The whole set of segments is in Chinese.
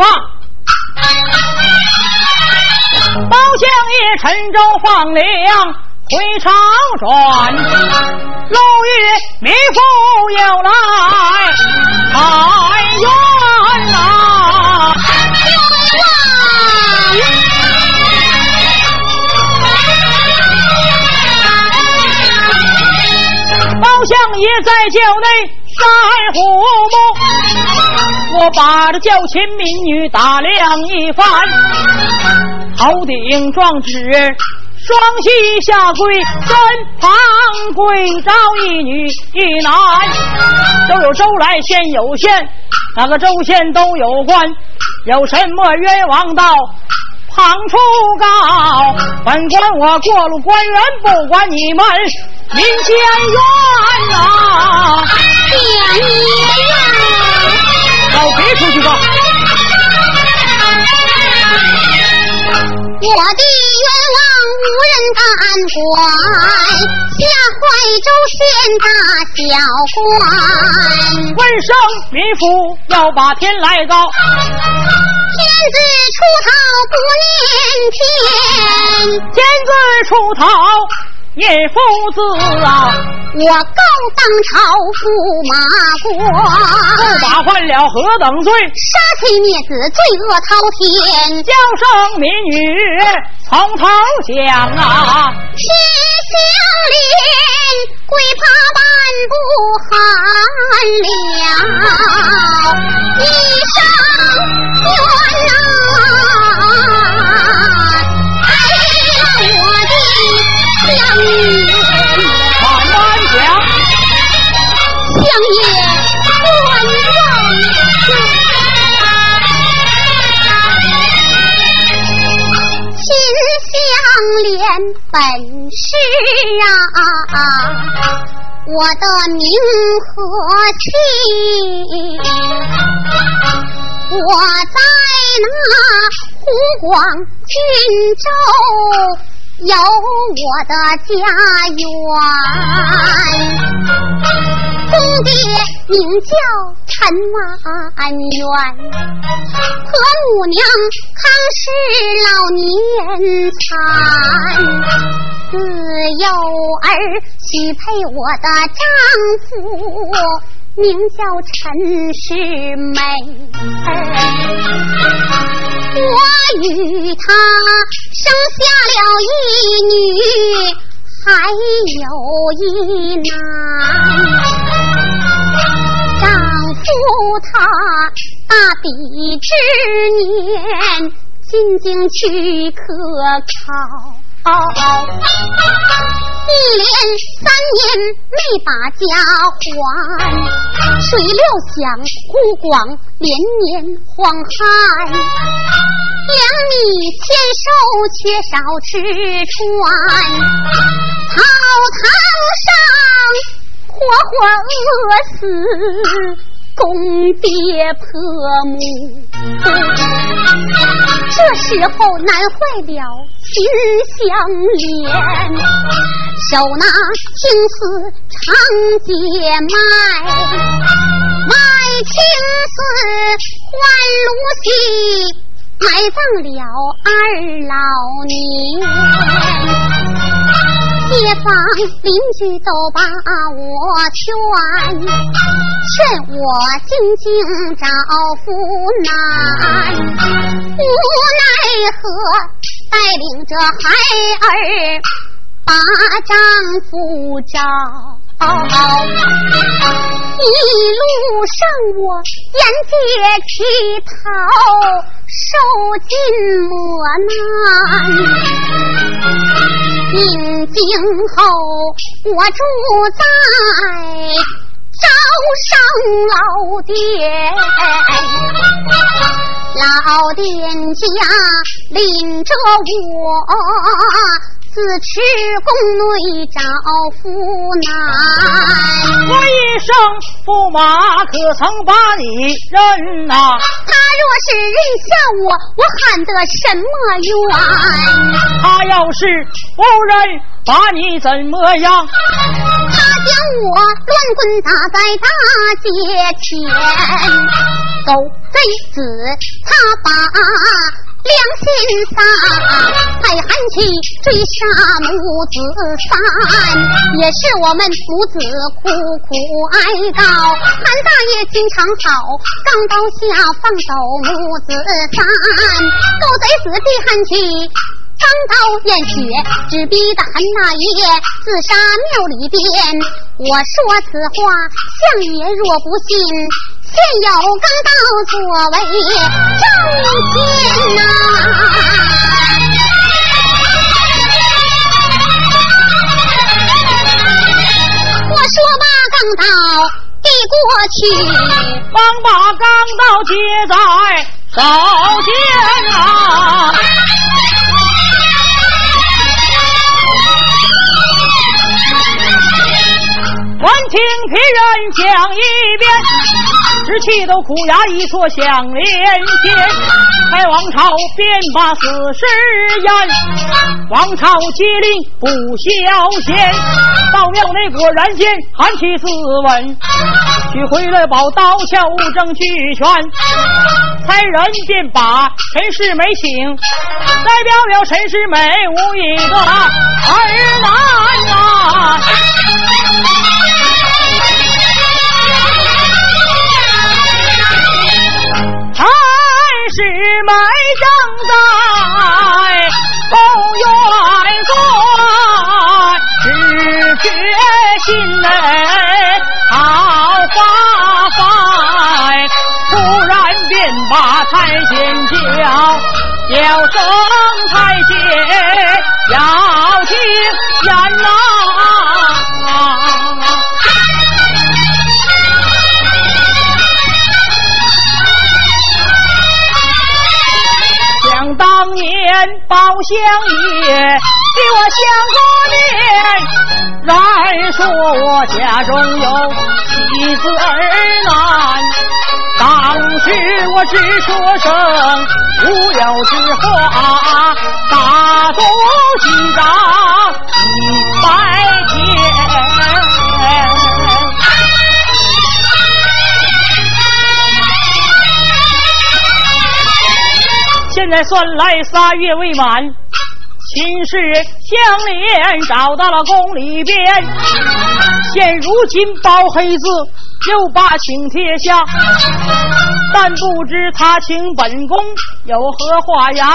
放。包相爷沉舟放粮回朝转，楼宇弥父又来太原呐。包相爷在轿内晒虎目，我把这轿前民女打量一番，头顶状纸，双膝下跪，身旁跪着一女一男，都有州来县有县，哪个州县都有官，有什么冤枉道？旁出告，本官我过路官员，不管你们民间冤呐！别出去吧。我的冤枉无人敢管，下怀州县大小官，问声民妇要把天来告，天子出头不念天，天子出头也父子啊，我告当朝驸马官，不把犯了何等罪？杀妻灭子，罪恶滔天，叫声民女从头讲啊，天相连，跪怕半步寒了，一生冤呐！本是啊，我的名和气，我在那湖广郡州有我的家园。公爹名叫陈万元，和母娘康氏老年残，自幼儿许配我的丈夫。名叫陈世美，我与他生下了一女，还有一男。丈夫他大比之年，进京去科考。一连三年没把家还，水流响，湖广连年荒旱，粮米欠收，缺少吃穿，草堂上活活饿死。公爹婆母，这时候难坏了心相连，手拿青丝长街卖，卖青丝换芦席，埋葬了二老年。街坊邻居都把我劝，劝我静静找夫难，无奈何带领着孩儿把丈夫找。一路上我沿街乞讨，受尽磨难。进京后，我住在招商老店，老店家领着我。自持宫内找夫难。我一声驸马，可曾把你认呐？他若是认下我，我喊得什么冤？他要是不认，把你怎么样？他将我乱棍打在大街前，狗贼子，他把。良心丧，才喊起追杀母子三，也是我们母子苦苦哀悼。韩大爷心肠好，钢刀下放走母子三，狗贼子弟喊起钢刀验血，只逼得韩大爷自杀庙里边。我说此话，相爷若不信。现有钢刀作为证件呐，我说把钢刀递过去，帮把钢刀接在手间啊。听别人讲一遍，只气得苦牙一撮响连天。开王朝便把死尸淹，王朝接令不消闲。到庙内果然见韩琦自刎，取回了宝刀鞘物证俱全。差人便把陈世美请，代表了陈世美无一个儿男啊。是埋葬在公园关，只觉心内好发烦。突然便把太监叫，叫声太监要听言呐。包相爷给我相过面，来说我家中有妻子儿男。当时我只说声无有之话，大度心脏一百现在算来仨月未满，秦氏相连找到了宫里边。现如今包黑子又把请帖下，但不知他请本宫有何话言。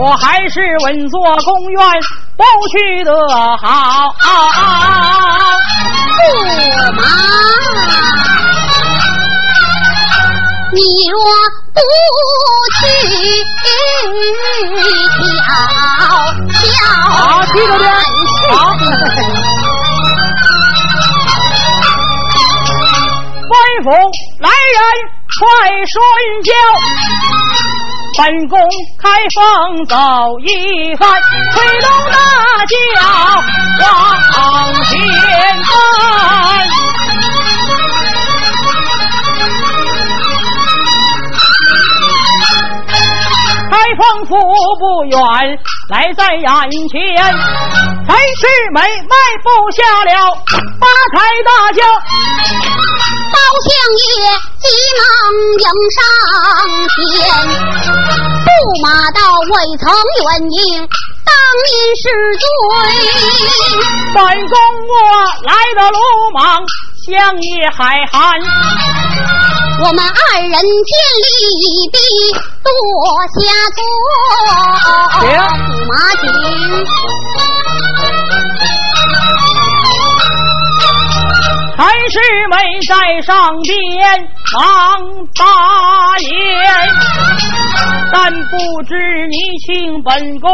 我还是稳坐宫院，不去的好。驸马。你若不去瞧瞧，好，官府来人，快顺轿，本宫开封走一番，催动大轿往前奔。开封府不远，来在眼前。陈世美迈步下了八抬大轿，包相爷急忙迎上前。驸马道未曾远迎，当面是罪。本宫我来的鲁莽。相爷海涵，我们二人见礼毕，多下坐。驸马请。陈世美在上边忙发言，但不知你请本宫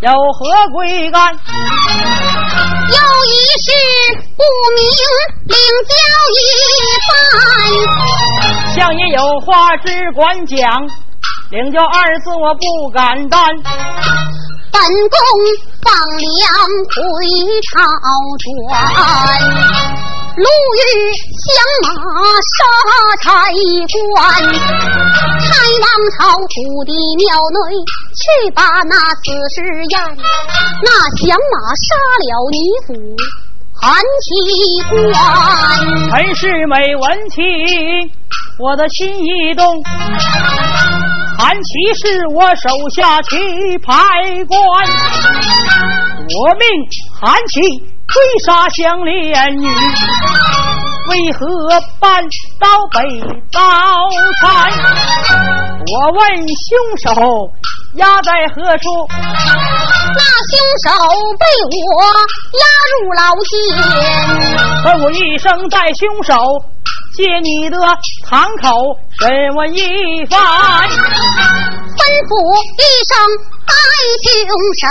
有何贵干？有一事不明，领教一番。相爷有话只管讲，领教二字我不敢担。本宫放粮回朝转，路遇降马杀差官，太王朝土地庙内去把那死尸验，那响马杀了女子韩七官。陈世美闻听，我的心一动。韩琪是我手下棋牌官，我命韩琪追杀相连女，为何搬到北道山？我问凶手押在何处？那凶手被我押入牢监。吩咐一声带凶手。借你的堂口审问一番，吩咐一声带凶手，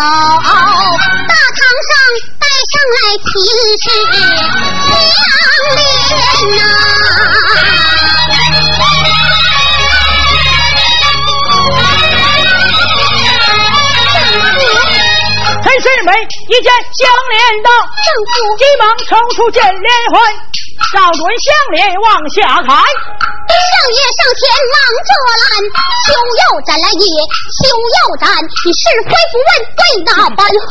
大堂上带上来秦氏相连呐。陈世美一见相连的丈夫，急忙抽出剑连环。照准相脸往下看，上也上前忙着拦，休要斩来也，休要斩！你是非不问，为哪般何？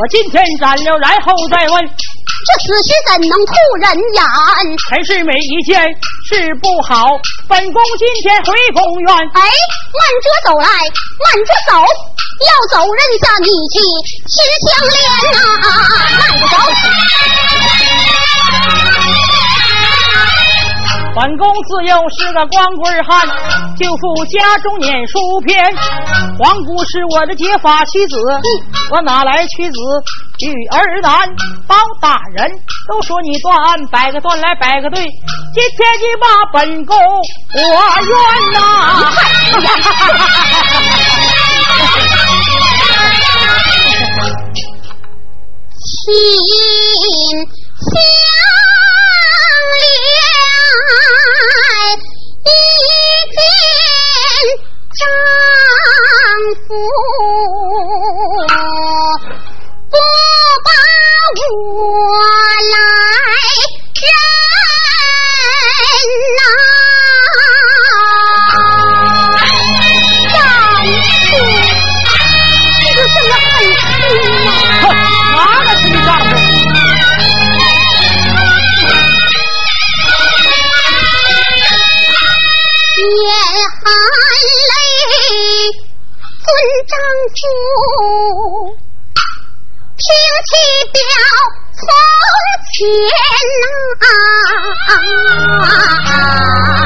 我今天斩了，然后再问。这死尸怎能吐人眼？陈世美一件事不好，本宫今天回公园。哎，慢着走来，慢着走，要走人家你去吃香莲呐！慢着走。本宫自幼是个光棍汉，舅父家中念书篇。皇姑是我的结发妻子，我哪来妻子女儿男？包大人都说你断案，摆个断来摆个对，今天你把本宫我冤呐！亲相连。丈夫不把我来认呐，含泪。尊丈夫，听其表从前呐，丈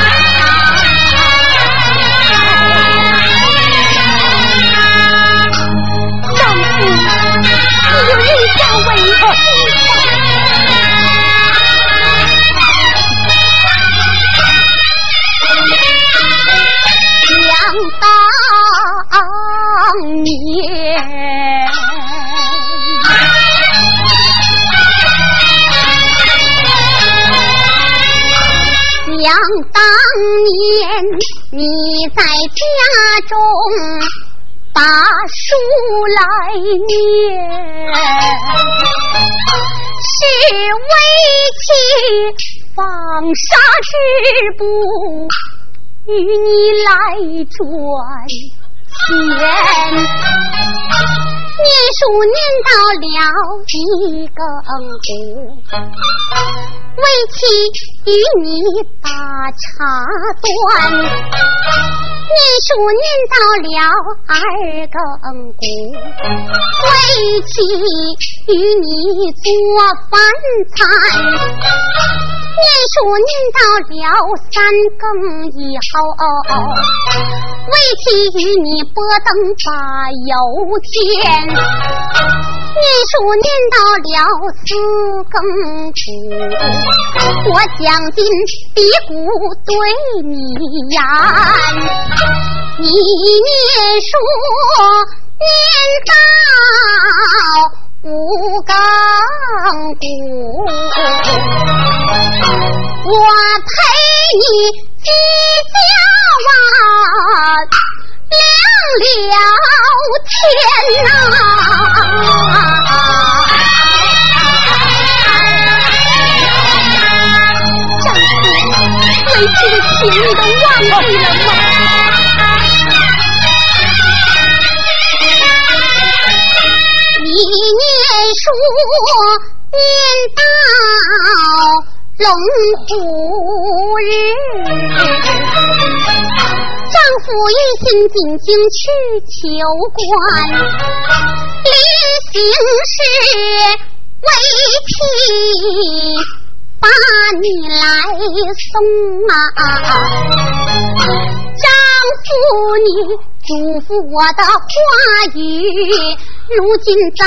年你在家中把书来念，是为妻纺纱织布与你来转。钱，念书念到了一更鼓。为妻与你把茶端，念书念到了二更鼓，为妻与你做饭菜，念书念到了三更以后，为妻与你拨灯把油添，念书念到了四更鼓。我将金鼻骨对你言，你念书念到五刚鼓，我陪你几家望，两了天呐。丈夫，对这个情，你都忘记了。念书念到龙虎日丈夫一心进京去求官临行时为妻把你来送啊，丈夫你嘱咐我的话语。如今在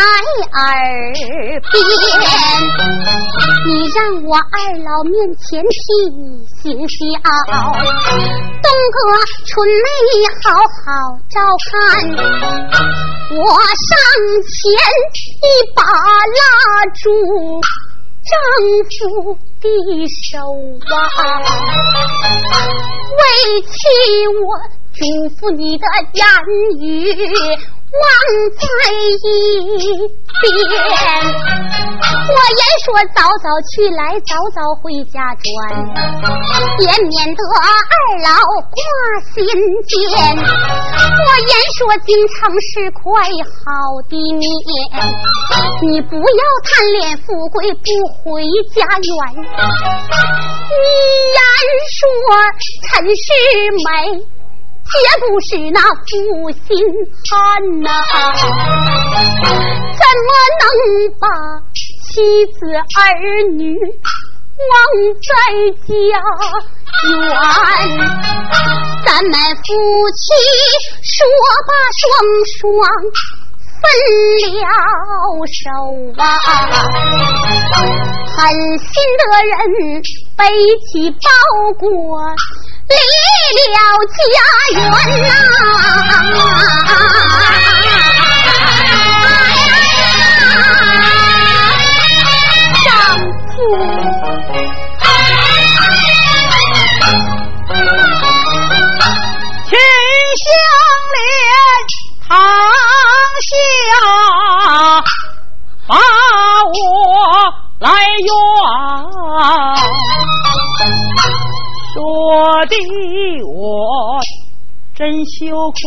耳边，你让我二老面前提醒笑，东哥春梅好好照看。我上前一把拉住丈夫的手啊，为妻我嘱咐你的言语。忘在一边，我言说早早去来，早早回家转，也免得二老挂心间。我言说京城是块好的面，你不要贪恋富贵不回家园。你言说陈世美。也不是那负心汉呐，怎么能把妻子儿女忘在家园？咱们夫妻说罢双双分了手啊，狠心的人背起包裹。离了家园呐，我来怨。说的我真羞愧，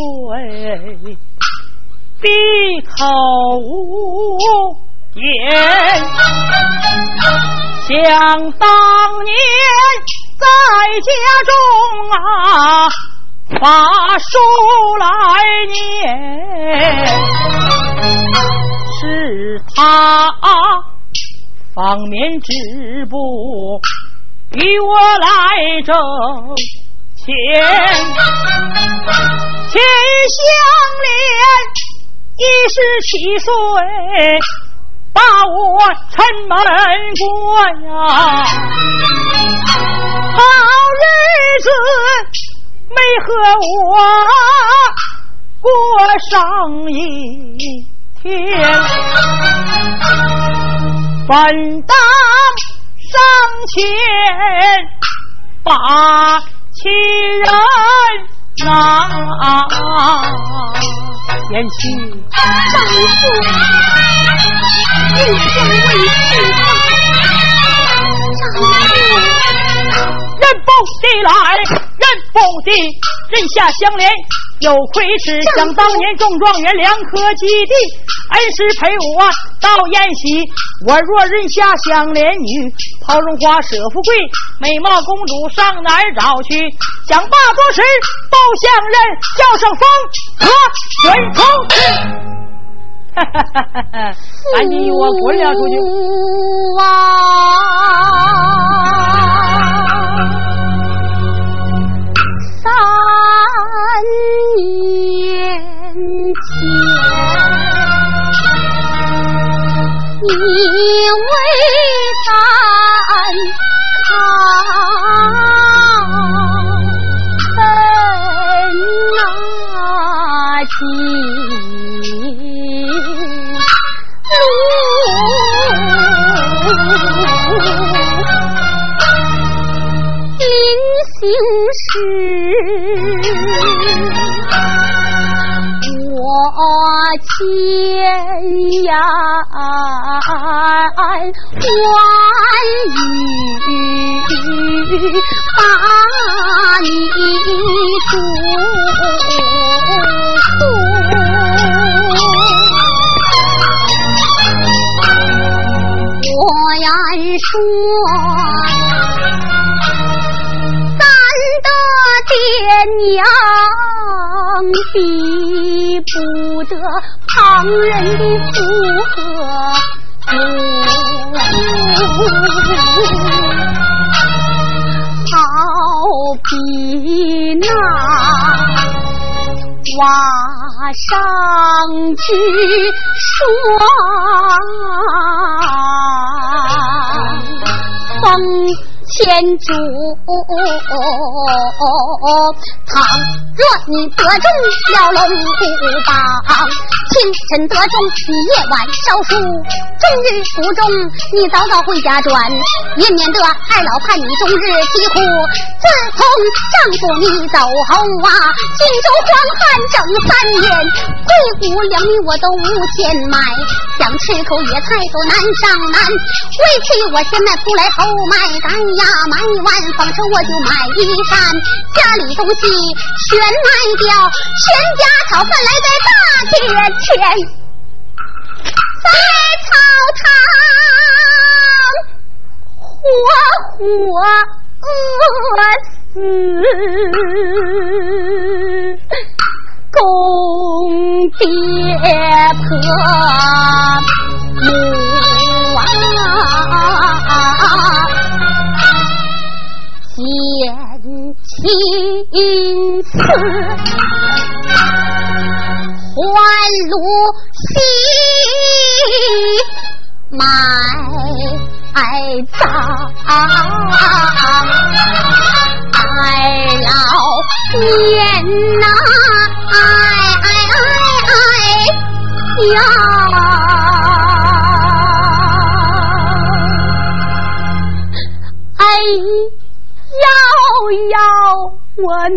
闭口无言。想当年在家中啊，把书来念，是他方面织布。与我来挣钱，钱相连，一十七岁把我城门过呀，好日子没和我过上一天，本当。上前把亲人拿，言妻丈夫应将为妻丈夫人不的来，人不的人下相连。有亏吃，想当年中状元梁科基地，恩师陪我到宴席。我若认下相连女，抛荣华舍富贵，美貌公主上哪儿找去？想罢多时都相认，叫声风和玄空。哈哈哈哈哈！赶紧与我滚了出去！年前你为咱好恩那情临行时。我千言万语把你祝福，我言说。爹娘比不得旁人的附和，好比那。瓦上之霜，风。千主，倘若你得中了龙虎榜，清晨得中，你夜晚烧书；终日不中，你早早回家转，也免得二老盼你终日啼哭。自从丈夫你走后啊，荆州荒旱整三年，贵谷粮米我都无钱买，想吃口野菜都难上难，为妻我先买铺来后买干。呀，买完纺车我就买衣衫，家里东西全卖掉，全家讨饭来在大街前，在草堂活活饿死，公爹婆母啊。见青丝还露西，埋葬二老年呐，哎哎哎哎呀，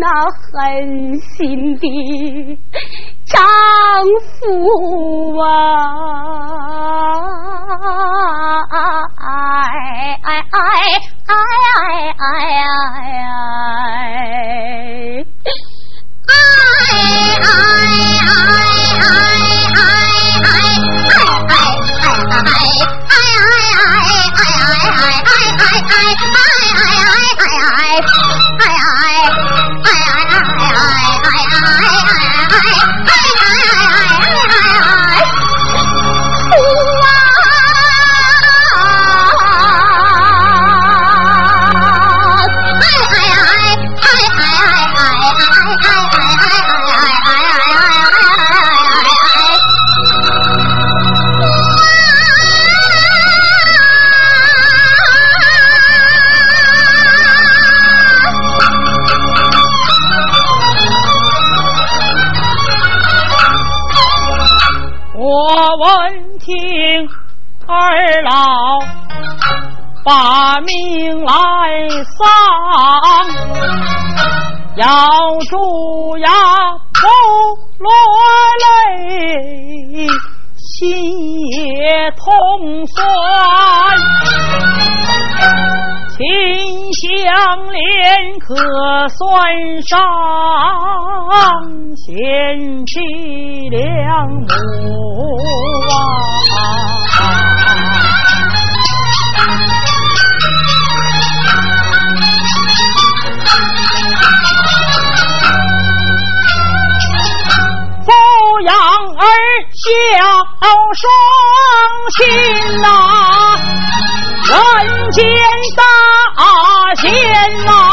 那狠心的丈夫啊！哎哎哎哎哎哎哎！哎哎哎哎哎哎哎哎！哎哎哎哎哎哎哎哎哎哎哎算上贤妻良母啊。抚养儿孝双亲呐，人间大贤呐，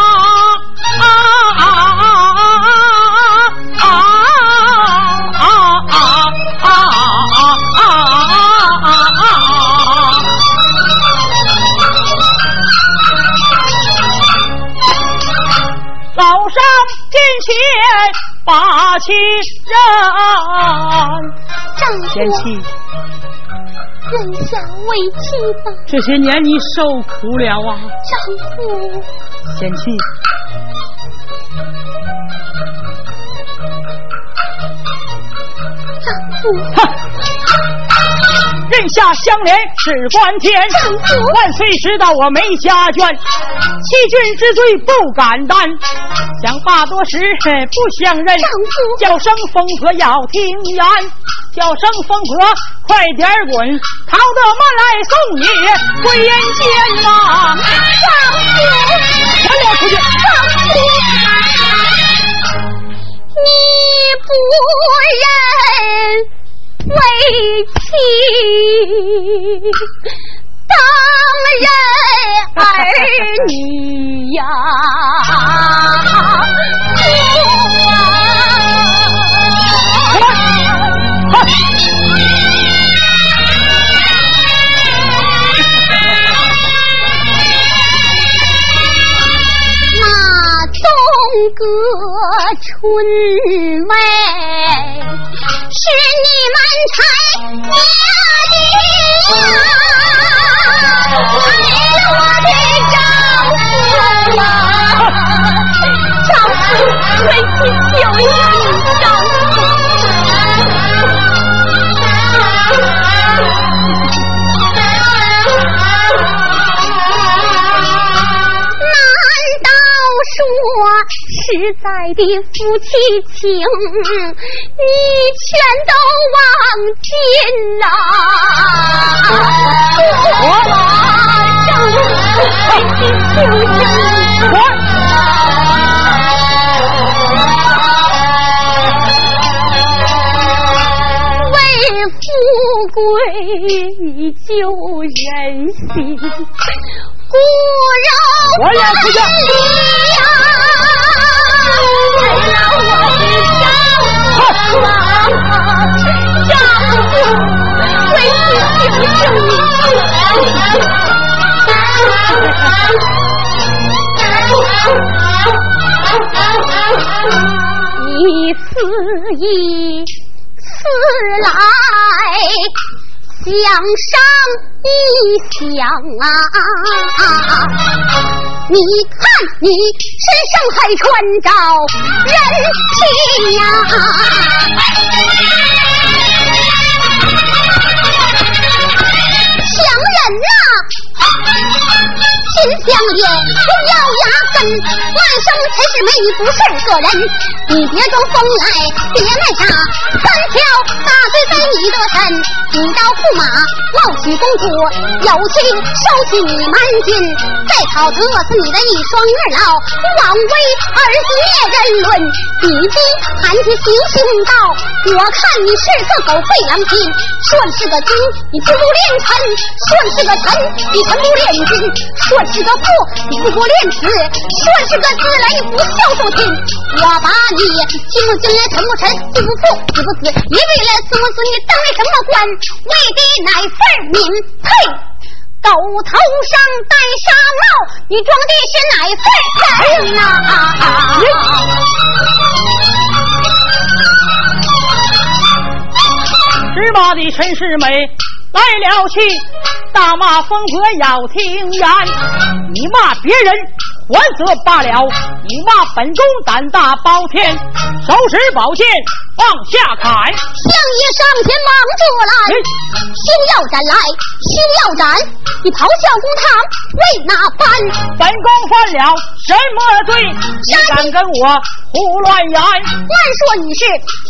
认下为妻吧。这些年你受苦了啊，丈夫。贤妻，丈夫。哼。人下相连事关天，万岁知道我没家眷，欺君之罪不敢担，想罢多时不相认，叫声疯婆要听言，叫声疯婆快点滚，逃得慢来送你归阴间呐！丈夫，我要出去，丈夫。不认为妻，当然儿女呀。哥春妹是你们柴家。的呀，我的丈夫啊，丈夫为妻就一丈实在的夫妻情，你全都忘尽了。我丈夫我。为富贵你就忍心，骨肉分离呀。为了我的丈夫啊，丈夫为你救救你！你此意此来，想上一想啊！你看，你身上还穿着人皮呀，强人呐！心相连，不咬牙根。万生才是美，你不是个人。你别装疯来，别卖傻。三条大罪在你的身。你到驸马，老娶公主，有情收起你蛮君。再讨得是你的一双二老，枉为儿子。灭人伦。你弟喊起行行道，我看你是个狗吠狼心。说你是个君，你不练臣；说你是个臣，你臣不练君。说。是个父，你不过廉耻；说是个子来不孝顺亲。我把你亲不敬来，臣不臣，父不父，子不死，你为了子不子，你当了什么官？为的乃份民，呸！狗头上戴纱帽，你装的是哪份人呐？芝麻的陈世美来了气。大骂疯婆要听言，你骂别人还则罢了，你骂本宫胆大包天，手持宝剑往下砍，相爷上前忙住来，休要斩来，休要斩，你咆哮公堂为哪般？本宫犯了什么罪？你敢跟我胡乱言？慢说你是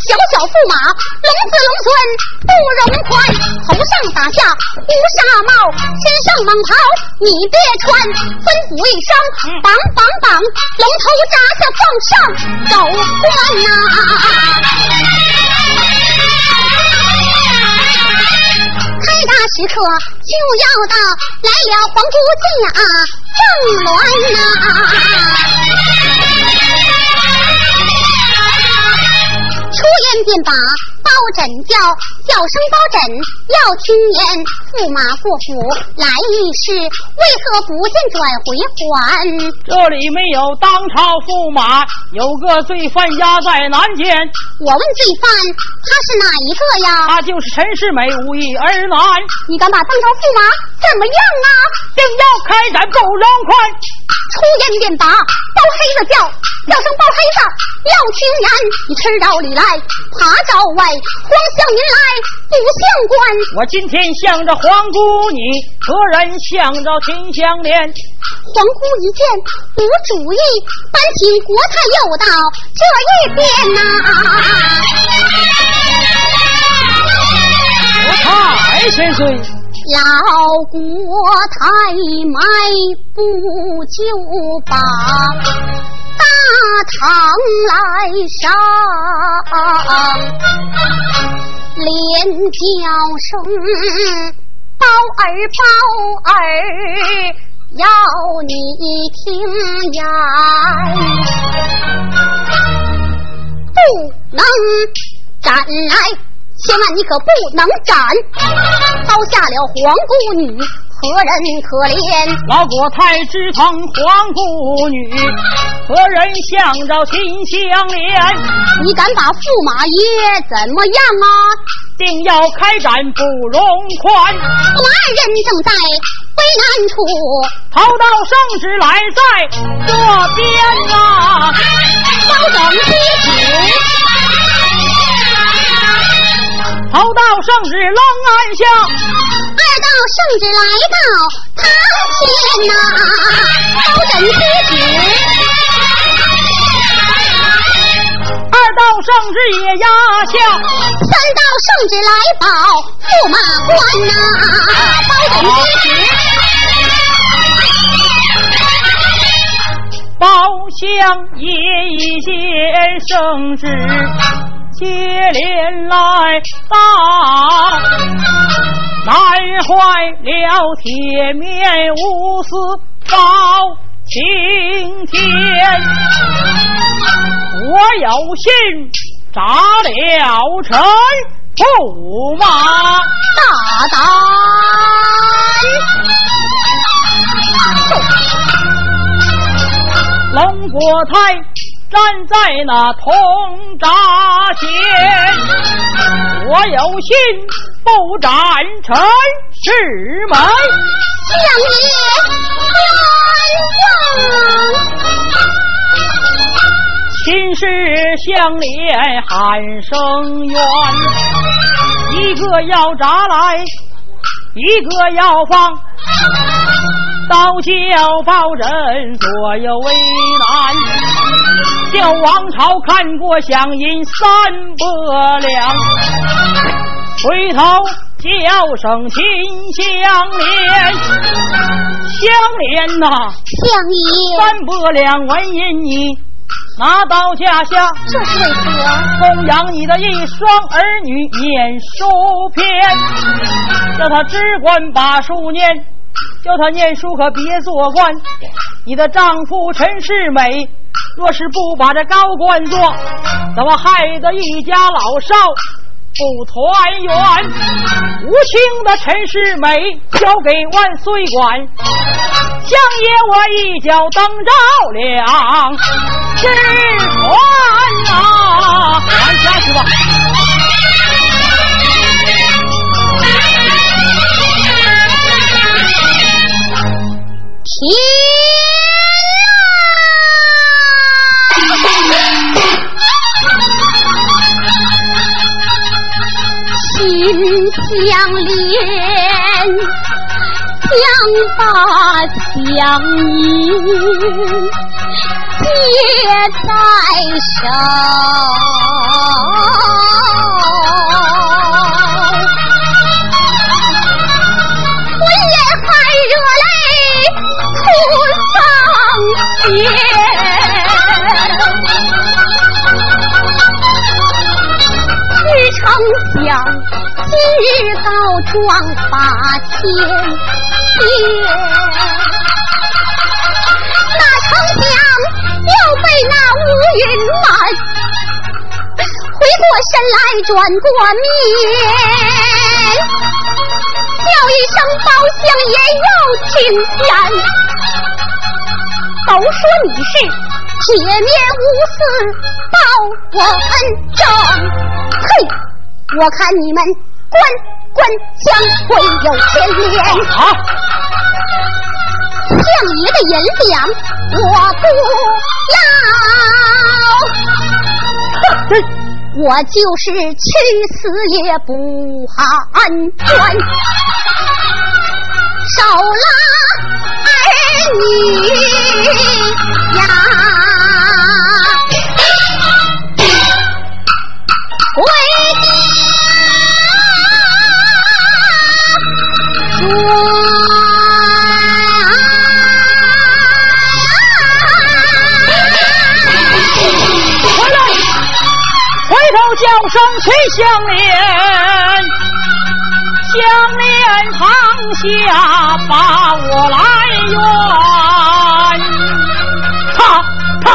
小小驸马，龙子龙孙不容宽，头上打下乌纱帽。身上蟒袍你别穿，吩咐一声，绑绑绑，龙头扎下放上走官呐！开大时刻就要到，来了皇姑进啊，正鸾呐！出言便把。包拯叫叫声包拯，要听言驸马过府来议事，为何不见转回还？这里没有当朝驸马，有个罪犯押在南监。我问罪犯，他是哪一个呀？他就是陈世美，无意儿男。你敢把当朝驸马怎么样啊？定要开斩不容宽。出言便把包黑子叫，叫声包黑子，要听言，你吃着里来，爬着外。皇向您来不相关，我今天向着皇姑你，何人向着秦香莲？皇姑一见无主意，搬请国太又到这一边呐。国太千岁，老国太迈不就把。大堂来上，连叫声包儿包儿，要你听言，不能斩来，千万你可不能斩，刀下了皇姑女。何人可怜？老国太之疼皇姑女，何人向着亲相连？你敢把驸马爷怎么样啊？定要开斩不容宽。二人正在危难处，逃到圣旨来在这边啊！稍等一时？逃到圣旨冷暗下。二道圣旨来到堂前呐，包拯接旨。二道圣旨也压下，三道圣旨来保驸马官呐，高枕低止。包相爷一见圣旨，接连来到。难坏了铁面无私包青天，我有心扎了陈驸马大胆，龙国泰站在那铜闸前，我有心。不斩臣是门，相爷冤枉。秦氏相连喊声冤，一个要铡来，一个要放，倒叫报人左右为难。叫王朝看过祥银三百两。回头叫声亲相连，相连呐，相爷三百两纹银你拿刀架下，这是为何？供养你的一双儿女念书篇，叫他只管把书念，叫他念书可别做官。你的丈夫陈世美，若是不把这高官做，怎么害得一家老少？不团圆，无情的陈世美交给万岁管，相爷我一脚蹬着了是船呐，看下去吧。心相连，相把相依结在手，哭丧前，只成想。今日告状把千天，那丞相又被那乌云满，回过神来转过面，叫一声包相爷又请见，都说你是铁面无私报我恩正，嘿，我看你们。官官相会有牵连，相爷的银两我不要，哼，我就是去死也不安全，手拉儿女呀回家转回来回头叫声崔湘莲相连堂下把我来圆。他他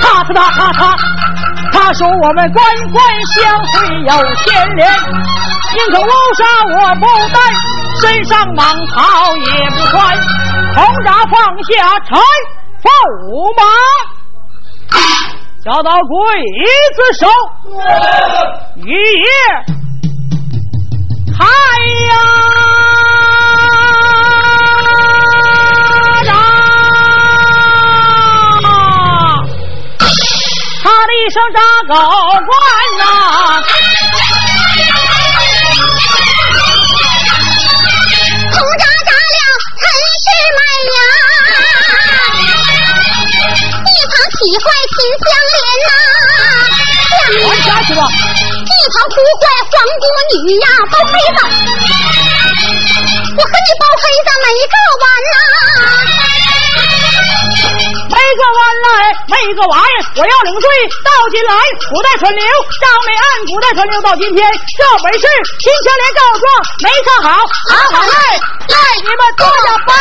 他他他他，他说我们官官相会有牵连，宁可乌纱我不戴，身上蟒袍也不穿，红纱放下柴驸马，小刀鬼子手，玉爷开呀！他的一声扎狗官呐，红扎扎了陈世一旁气坏秦香莲呐，关下去吧。一旁哭坏皇姑女呀，包黑子，我和你包黑子没个完呐。每一个弯来，没个玩意，我要领罪到进来。古代川流，张美岸，古代川流到今天，这本事秦香莲告状，没唱好。好好来，你们多加包。